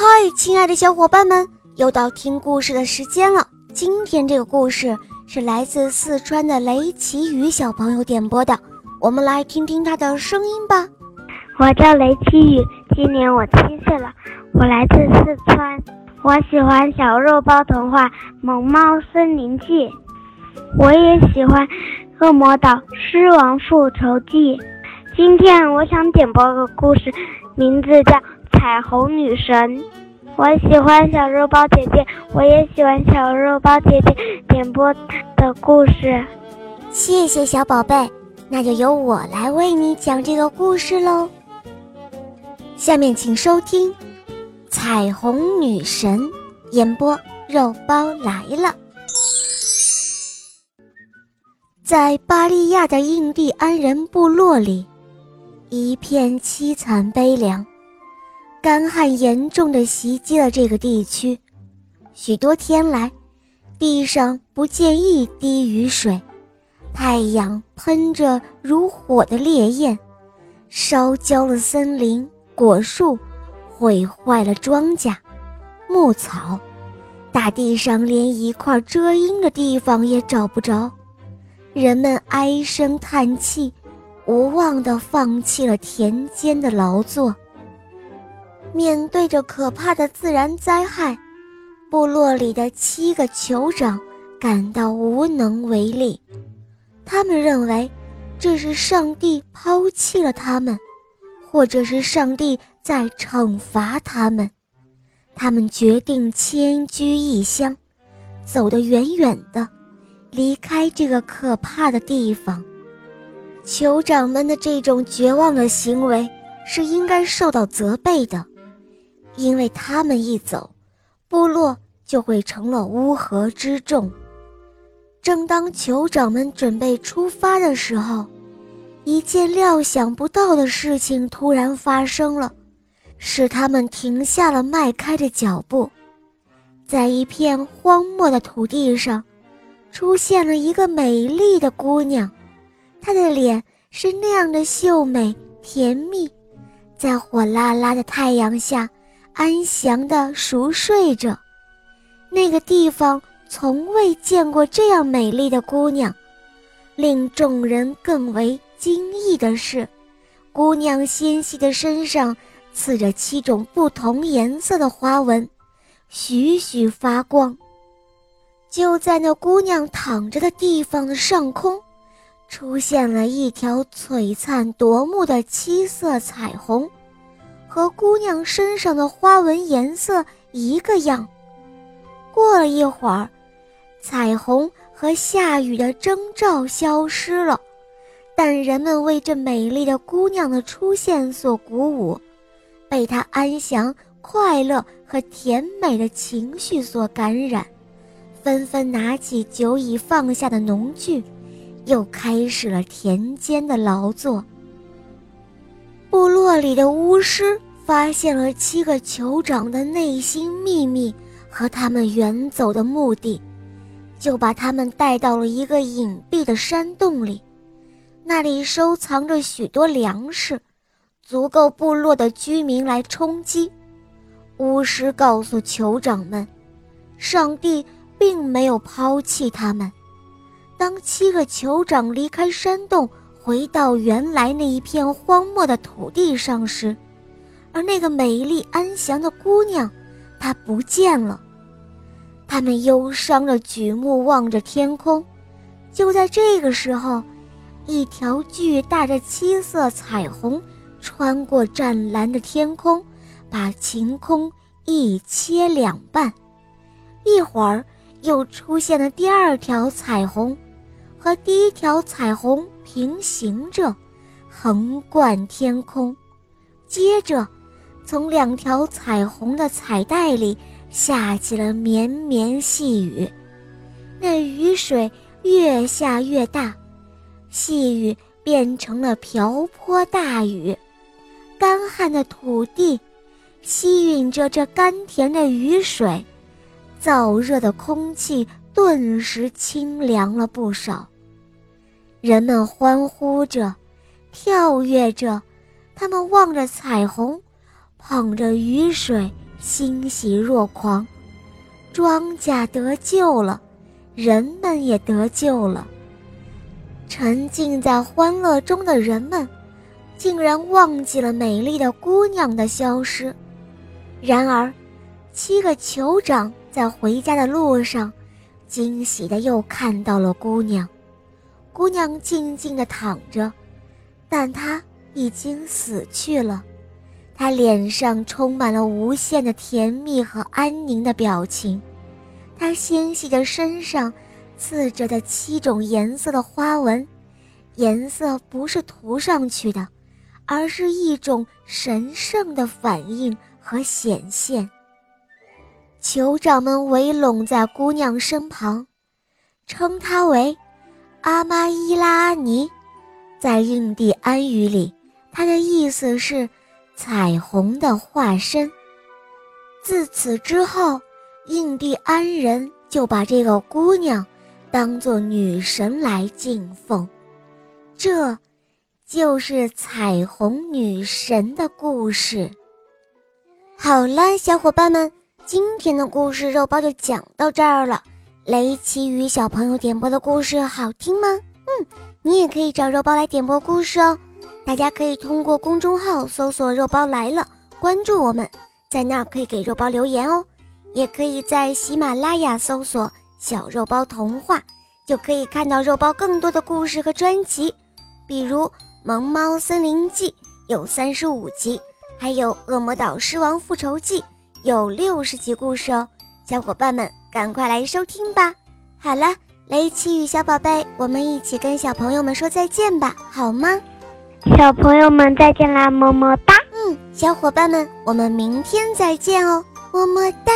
嗨，亲爱的小伙伴们，又到听故事的时间了。今天这个故事是来自四川的雷奇雨小朋友点播的，我们来听听他的声音吧。我叫雷奇雨，今年我七岁了，我来自四川，我喜欢《小肉包童话》《萌猫森林记》，我也喜欢《恶魔岛狮王复仇记》。今天我想点播个故事，名字叫。彩虹女神，我喜欢小肉包姐姐，我也喜欢小肉包姐姐点播的故事。谢谢小宝贝，那就由我来为你讲这个故事喽。下面请收听《彩虹女神》演播，肉包来了。在巴利亚的印第安人部落里，一片凄惨悲凉。干旱严重的袭击了这个地区，许多天来，地上不见一滴雨水，太阳喷着如火的烈焰，烧焦了森林果树，毁坏了庄稼、牧草，大地上连一块遮阴的地方也找不着，人们唉声叹气，无望地放弃了田间的劳作。面对着可怕的自然灾害，部落里的七个酋长感到无能为力。他们认为这是上帝抛弃了他们，或者是上帝在惩罚他们。他们决定迁居异乡，走得远远的，离开这个可怕的地方。酋长们的这种绝望的行为是应该受到责备的。因为他们一走，部落就会成了乌合之众。正当酋长们准备出发的时候，一件料想不到的事情突然发生了，使他们停下了迈开的脚步。在一片荒漠的土地上，出现了一个美丽的姑娘，她的脸是那样的秀美甜蜜，在火辣辣的太阳下。安详地熟睡着，那个地方从未见过这样美丽的姑娘。令众人更为惊异的是，姑娘纤细的身上刺着七种不同颜色的花纹，徐徐发光。就在那姑娘躺着的地方的上空，出现了一条璀璨夺目的七色彩虹。和姑娘身上的花纹颜色一个样。过了一会儿，彩虹和下雨的征兆消失了，但人们为这美丽的姑娘的出现所鼓舞，被她安详、快乐和甜美的情绪所感染，纷纷拿起久已放下的农具，又开始了田间的劳作。部落里的巫师发现了七个酋长的内心秘密和他们远走的目的，就把他们带到了一个隐蔽的山洞里，那里收藏着许多粮食，足够部落的居民来充饥。巫师告诉酋长们，上帝并没有抛弃他们。当七个酋长离开山洞。回到原来那一片荒漠的土地上时，而那个美丽安详的姑娘，她不见了。他们忧伤地举目望着天空。就在这个时候，一条巨大的七色彩虹穿过湛蓝的天空，把晴空一切两半。一会儿，又出现了第二条彩虹。和第一条彩虹平行着，横贯天空。接着，从两条彩虹的彩带里下起了绵绵细雨。那雨水越下越大，细雨变成了瓢泼大雨。干旱的土地吸吮着这甘甜的雨水，燥热的空气。顿时清凉了不少，人们欢呼着，跳跃着，他们望着彩虹，捧着雨水，欣喜若狂。庄稼得救了，人们也得救了。沉浸在欢乐中的人们，竟然忘记了美丽的姑娘的消失。然而，七个酋长在回家的路上，惊喜的又看到了姑娘。姑娘静静地躺着，但她已经死去了。她脸上充满了无限的甜蜜和安宁的表情。她纤细的身上刺着的七种颜色的花纹，颜色不是涂上去的，而是一种神圣的反应和显现。酋长们围拢在姑娘身旁，称她为阿玛伊拉尼，在印第安语里，她的意思是彩虹的化身。自此之后。印第安人就把这个姑娘当做女神来敬奉，这就是彩虹女神的故事。好了，小伙伴们，今天的故事肉包就讲到这儿了。雷奇与小朋友点播的故事好听吗？嗯，你也可以找肉包来点播故事哦。大家可以通过公众号搜索“肉包来了”，关注我们，在那儿可以给肉包留言哦。也可以在喜马拉雅搜索“小肉包童话”，就可以看到肉包更多的故事和专辑，比如《萌猫森林记》有三十五集，还有《恶魔岛狮王复仇记》有六十集故事哦。小伙伴们，赶快来收听吧！好了，雷奇与小宝贝，我们一起跟小朋友们说再见吧，好吗？小朋友们再见啦，么么哒！嗯，小伙伴们，我们明天再见哦，么么哒。